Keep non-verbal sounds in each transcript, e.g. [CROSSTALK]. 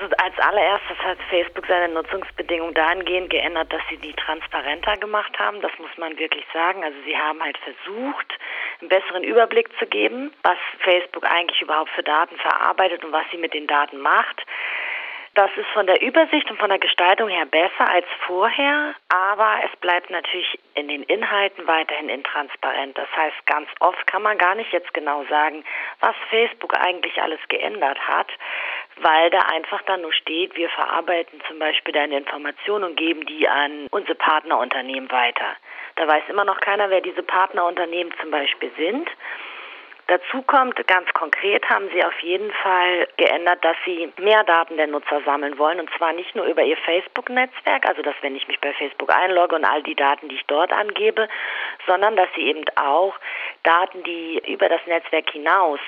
Also als allererstes hat Facebook seine Nutzungsbedingungen dahingehend geändert, dass sie die transparenter gemacht haben. Das muss man wirklich sagen. Also sie haben halt versucht, einen besseren Überblick zu geben, was Facebook eigentlich überhaupt für Daten verarbeitet und was sie mit den Daten macht. Das ist von der Übersicht und von der Gestaltung her besser als vorher, aber es bleibt natürlich in den Inhalten weiterhin intransparent. Das heißt, ganz oft kann man gar nicht jetzt genau sagen, was Facebook eigentlich alles geändert hat, weil da einfach dann nur steht, wir verarbeiten zum Beispiel deine Informationen und geben die an unsere Partnerunternehmen weiter. Da weiß immer noch keiner, wer diese Partnerunternehmen zum Beispiel sind. Dazu kommt, ganz konkret haben sie auf jeden Fall geändert, dass sie mehr Daten der Nutzer sammeln wollen. Und zwar nicht nur über ihr Facebook-Netzwerk, also dass wenn ich mich bei Facebook einlogge und all die Daten, die ich dort angebe, sondern dass sie eben auch Daten, die über das Netzwerk hinaus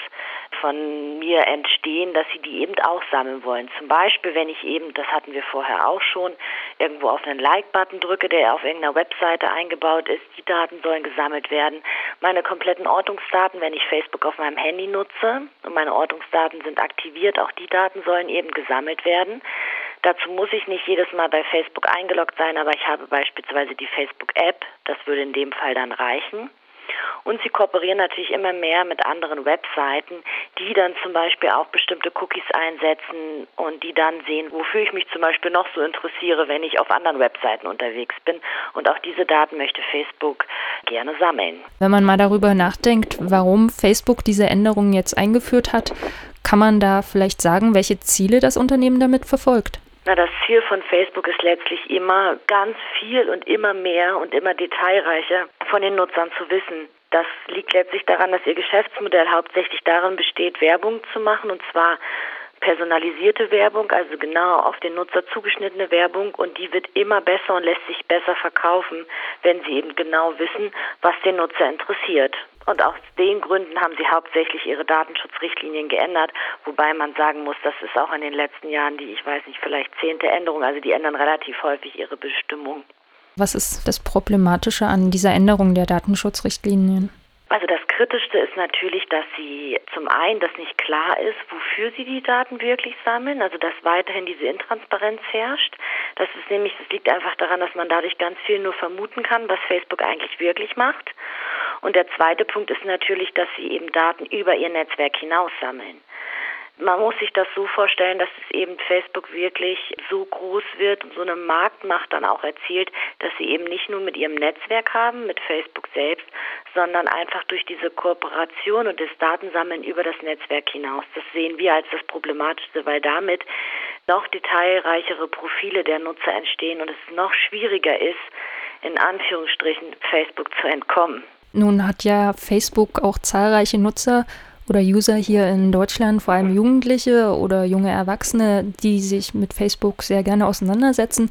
von mir entstehen, dass sie die eben auch sammeln wollen. Zum Beispiel, wenn ich eben, das hatten wir vorher auch schon, irgendwo auf einen Like-Button drücke, der auf irgendeiner Webseite eingebaut ist, die Daten sollen gesammelt werden. Meine kompletten Ortungsdaten, wenn ich Facebook auf meinem Handy nutze und meine Ortungsdaten sind aktiviert, auch die Daten sollen eben gesammelt werden. Dazu muss ich nicht jedes Mal bei Facebook eingeloggt sein, aber ich habe beispielsweise die Facebook-App, das würde in dem Fall dann reichen. Und sie kooperieren natürlich immer mehr mit anderen Webseiten, die dann zum Beispiel auch bestimmte Cookies einsetzen und die dann sehen, wofür ich mich zum Beispiel noch so interessiere, wenn ich auf anderen Webseiten unterwegs bin. Und auch diese Daten möchte Facebook gerne sammeln. Wenn man mal darüber nachdenkt, warum Facebook diese Änderungen jetzt eingeführt hat, kann man da vielleicht sagen, welche Ziele das Unternehmen damit verfolgt? Na, das Ziel von Facebook ist letztlich immer ganz viel und immer mehr und immer detailreicher von den Nutzern zu wissen. Das liegt letztlich daran, dass ihr Geschäftsmodell hauptsächlich darin besteht, Werbung zu machen und zwar personalisierte Werbung, also genau auf den Nutzer zugeschnittene Werbung und die wird immer besser und lässt sich besser verkaufen, wenn sie eben genau wissen, was den Nutzer interessiert. Und aus den Gründen haben sie hauptsächlich ihre Datenschutzrichtlinien geändert, wobei man sagen muss, das ist auch in den letzten Jahren die, ich weiß nicht, vielleicht zehnte Änderung, also die ändern relativ häufig ihre Bestimmung. Was ist das Problematische an dieser Änderung der Datenschutzrichtlinien? Also das Kritischste ist natürlich, dass sie zum einen, dass nicht klar ist, wofür sie die Daten wirklich sammeln, also dass weiterhin diese Intransparenz herrscht. Das ist nämlich, das liegt einfach daran, dass man dadurch ganz viel nur vermuten kann, was Facebook eigentlich wirklich macht. Und der zweite Punkt ist natürlich, dass sie eben Daten über ihr Netzwerk hinaus sammeln man muss sich das so vorstellen, dass es eben Facebook wirklich so groß wird und so eine Marktmacht dann auch erzielt, dass sie eben nicht nur mit ihrem Netzwerk haben, mit Facebook selbst, sondern einfach durch diese Kooperation und das Datensammeln über das Netzwerk hinaus. Das sehen wir als das Problematischste, weil damit noch detailreichere Profile der Nutzer entstehen und es noch schwieriger ist, in Anführungsstrichen Facebook zu entkommen. Nun hat ja Facebook auch zahlreiche Nutzer oder User hier in Deutschland, vor allem Jugendliche oder junge Erwachsene, die sich mit Facebook sehr gerne auseinandersetzen.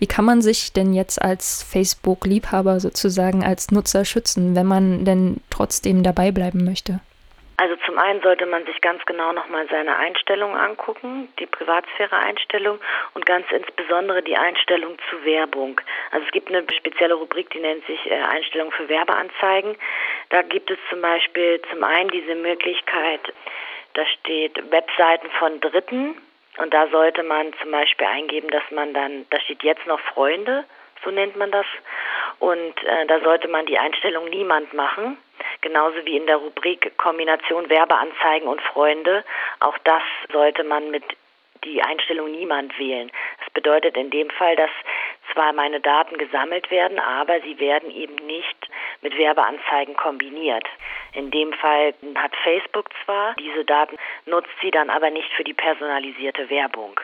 Wie kann man sich denn jetzt als Facebook-Liebhaber sozusagen als Nutzer schützen, wenn man denn trotzdem dabei bleiben möchte? Also zum einen sollte man sich ganz genau nochmal seine Einstellungen angucken, die Privatsphäre-Einstellung und ganz insbesondere die Einstellung zu Werbung. Also es gibt eine spezielle Rubrik, die nennt sich äh, Einstellung für Werbeanzeigen. Da gibt es zum Beispiel zum einen diese Möglichkeit, da steht Webseiten von Dritten und da sollte man zum Beispiel eingeben, dass man dann, da steht jetzt noch Freunde, so nennt man das. Und äh, da sollte man die Einstellung niemand machen genauso wie in der Rubrik Kombination Werbeanzeigen und Freunde. Auch das sollte man mit die Einstellung niemand wählen. Das bedeutet in dem Fall, dass zwar meine Daten gesammelt werden, aber sie werden eben nicht mit Werbeanzeigen kombiniert. In dem Fall hat Facebook zwar diese Daten, nutzt sie dann aber nicht für die personalisierte Werbung.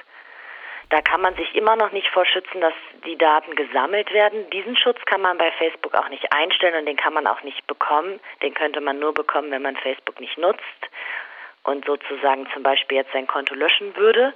Da kann man sich immer noch nicht vorschützen, dass die Daten gesammelt werden. Diesen Schutz kann man bei Facebook auch nicht einstellen und den kann man auch nicht bekommen. Den könnte man nur bekommen, wenn man Facebook nicht nutzt und sozusagen zum Beispiel jetzt sein Konto löschen würde.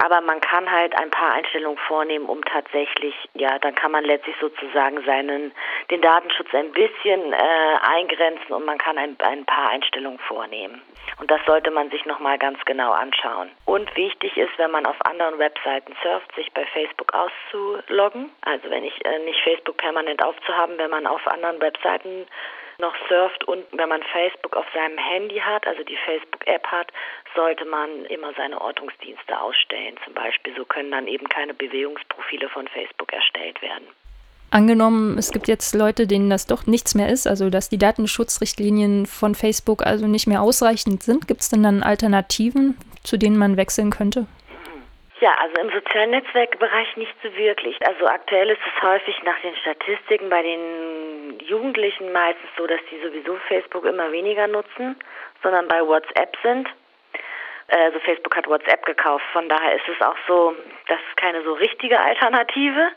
Aber man kann halt ein paar Einstellungen vornehmen, um tatsächlich, ja, dann kann man letztlich sozusagen seinen, den Datenschutz ein bisschen äh, eingrenzen und man kann ein, ein paar Einstellungen vornehmen. Und das sollte man sich nochmal ganz genau anschauen. Und wichtig ist, wenn man auf anderen Webseiten surft, sich bei Facebook auszuloggen. Also wenn ich äh, nicht Facebook permanent aufzuhaben, wenn man auf anderen Webseiten noch surft und wenn man Facebook auf seinem Handy hat, also die Facebook-App hat, sollte man immer seine Ortungsdienste ausstellen. Zum Beispiel so können dann eben keine Bewegungsprofile von Facebook erstellt werden. Angenommen, es gibt jetzt Leute, denen das doch nichts mehr ist, also dass die Datenschutzrichtlinien von Facebook also nicht mehr ausreichend sind, gibt es denn dann Alternativen, zu denen man wechseln könnte? Ja, also im sozialen Netzwerkbereich nicht so wirklich. Also aktuell ist es häufig nach den Statistiken bei den Jugendlichen meistens so, dass die sowieso Facebook immer weniger nutzen, sondern bei WhatsApp sind. Also Facebook hat WhatsApp gekauft, von daher ist es auch so, das ist keine so richtige Alternative.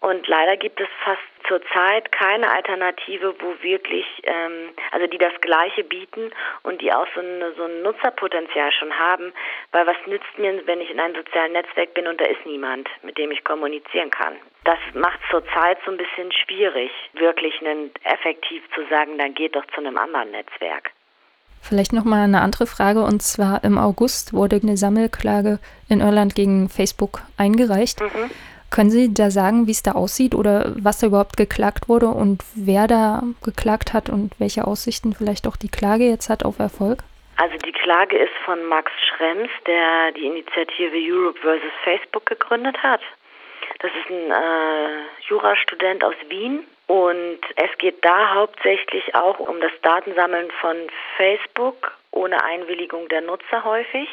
Und leider gibt es fast zurzeit keine Alternative, wo wirklich, ähm, also die das Gleiche bieten und die auch so, eine, so ein Nutzerpotenzial schon haben. Weil was nützt mir, wenn ich in einem sozialen Netzwerk bin und da ist niemand, mit dem ich kommunizieren kann? Das macht zurzeit so ein bisschen schwierig, wirklich einen, effektiv zu sagen, dann geht doch zu einem anderen Netzwerk. Vielleicht nochmal eine andere Frage und zwar im August wurde eine Sammelklage in Irland gegen Facebook eingereicht. Mhm. Können Sie da sagen, wie es da aussieht oder was da überhaupt geklagt wurde und wer da geklagt hat und welche Aussichten vielleicht auch die Klage jetzt hat auf Erfolg? Also die Klage ist von Max Schrems, der die Initiative Europe vs. Facebook gegründet hat. Das ist ein äh, Jurastudent aus Wien und es geht da hauptsächlich auch um das Datensammeln von Facebook ohne Einwilligung der Nutzer häufig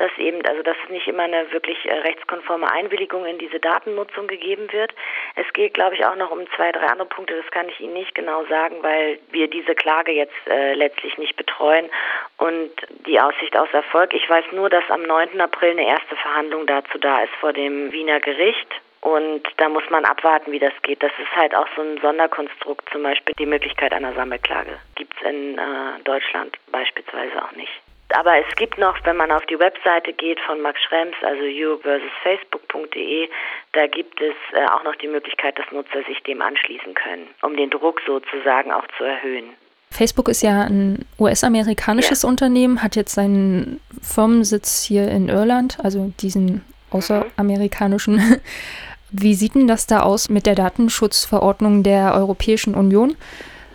dass eben, also dass nicht immer eine wirklich äh, rechtskonforme Einwilligung in diese Datennutzung gegeben wird. Es geht, glaube ich, auch noch um zwei, drei andere Punkte. Das kann ich Ihnen nicht genau sagen, weil wir diese Klage jetzt äh, letztlich nicht betreuen und die Aussicht aus Erfolg. Ich weiß nur, dass am 9. April eine erste Verhandlung dazu da ist vor dem Wiener Gericht. Und da muss man abwarten, wie das geht. Das ist halt auch so ein Sonderkonstrukt, zum Beispiel die Möglichkeit einer Sammelklage. Gibt es in äh, Deutschland beispielsweise auch nicht aber es gibt noch, wenn man auf die Webseite geht von Max Schrems, also you-facebook.de, da gibt es äh, auch noch die Möglichkeit, dass Nutzer sich dem anschließen können, um den Druck sozusagen auch zu erhöhen. Facebook ist ja ein US-amerikanisches ja. Unternehmen, hat jetzt seinen Firmensitz hier in Irland, also diesen außeramerikanischen. Mhm. [LAUGHS] Wie sieht denn das da aus mit der Datenschutzverordnung der Europäischen Union?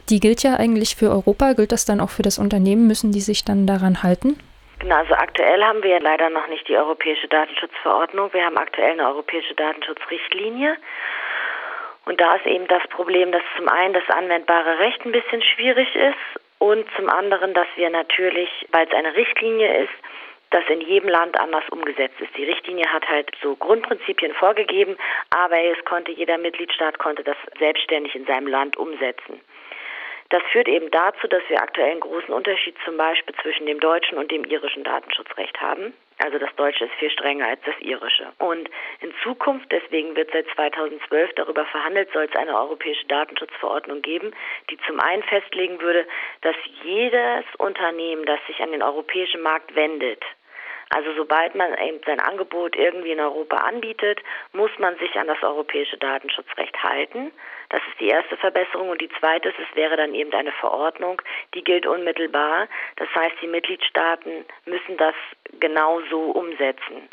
Die gilt ja eigentlich für Europa. Gilt das dann auch für das Unternehmen? Müssen die sich dann daran halten? Genau, also aktuell haben wir leider noch nicht die europäische Datenschutzverordnung. Wir haben aktuell eine europäische Datenschutzrichtlinie. Und da ist eben das Problem, dass zum einen das anwendbare Recht ein bisschen schwierig ist und zum anderen, dass wir natürlich, weil es eine Richtlinie ist, das in jedem Land anders umgesetzt ist. Die Richtlinie hat halt so Grundprinzipien vorgegeben, aber es konnte jeder Mitgliedstaat konnte das selbstständig in seinem Land umsetzen. Das führt eben dazu, dass wir aktuell einen großen Unterschied zum Beispiel zwischen dem deutschen und dem irischen Datenschutzrecht haben. Also das Deutsche ist viel strenger als das Irische. Und in Zukunft, deswegen wird seit 2012 darüber verhandelt, soll es eine europäische Datenschutzverordnung geben, die zum einen festlegen würde, dass jedes Unternehmen, das sich an den europäischen Markt wendet, also sobald man eben sein Angebot irgendwie in Europa anbietet, muss man sich an das europäische Datenschutzrecht halten. Das ist die erste Verbesserung. Und die zweite ist, es wäre dann eben eine Verordnung, die gilt unmittelbar. Das heißt, die Mitgliedstaaten müssen das genau so umsetzen.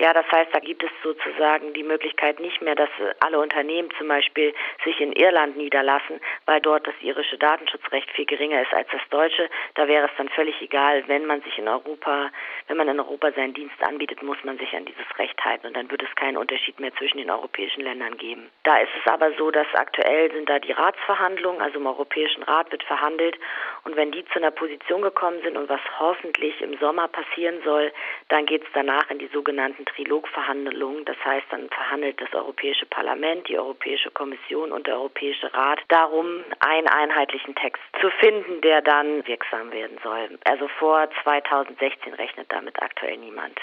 Ja, das heißt, da gibt es sozusagen die Möglichkeit nicht mehr, dass alle Unternehmen zum Beispiel sich in Irland niederlassen, weil dort das irische Datenschutzrecht viel geringer ist als das deutsche. Da wäre es dann völlig egal, wenn man sich in Europa, wenn man in Europa seinen Dienst anbietet, muss man sich an dieses Recht halten und dann würde es keinen Unterschied mehr zwischen den europäischen Ländern geben. Da ist es aber so, dass aktuell sind da die Ratsverhandlungen, also im Europäischen Rat wird verhandelt und wenn die zu einer Position gekommen sind und was hoffentlich im Sommer passieren soll, dann geht es danach in die sogenannten Trilogverhandlungen. Das heißt, dann verhandelt das Europäische Parlament, die Europäische Kommission und der Europäische Rat darum, einen einheitlichen Text zu finden, der dann wirksam werden soll. Also vor 2016 rechnet damit aktuell niemand.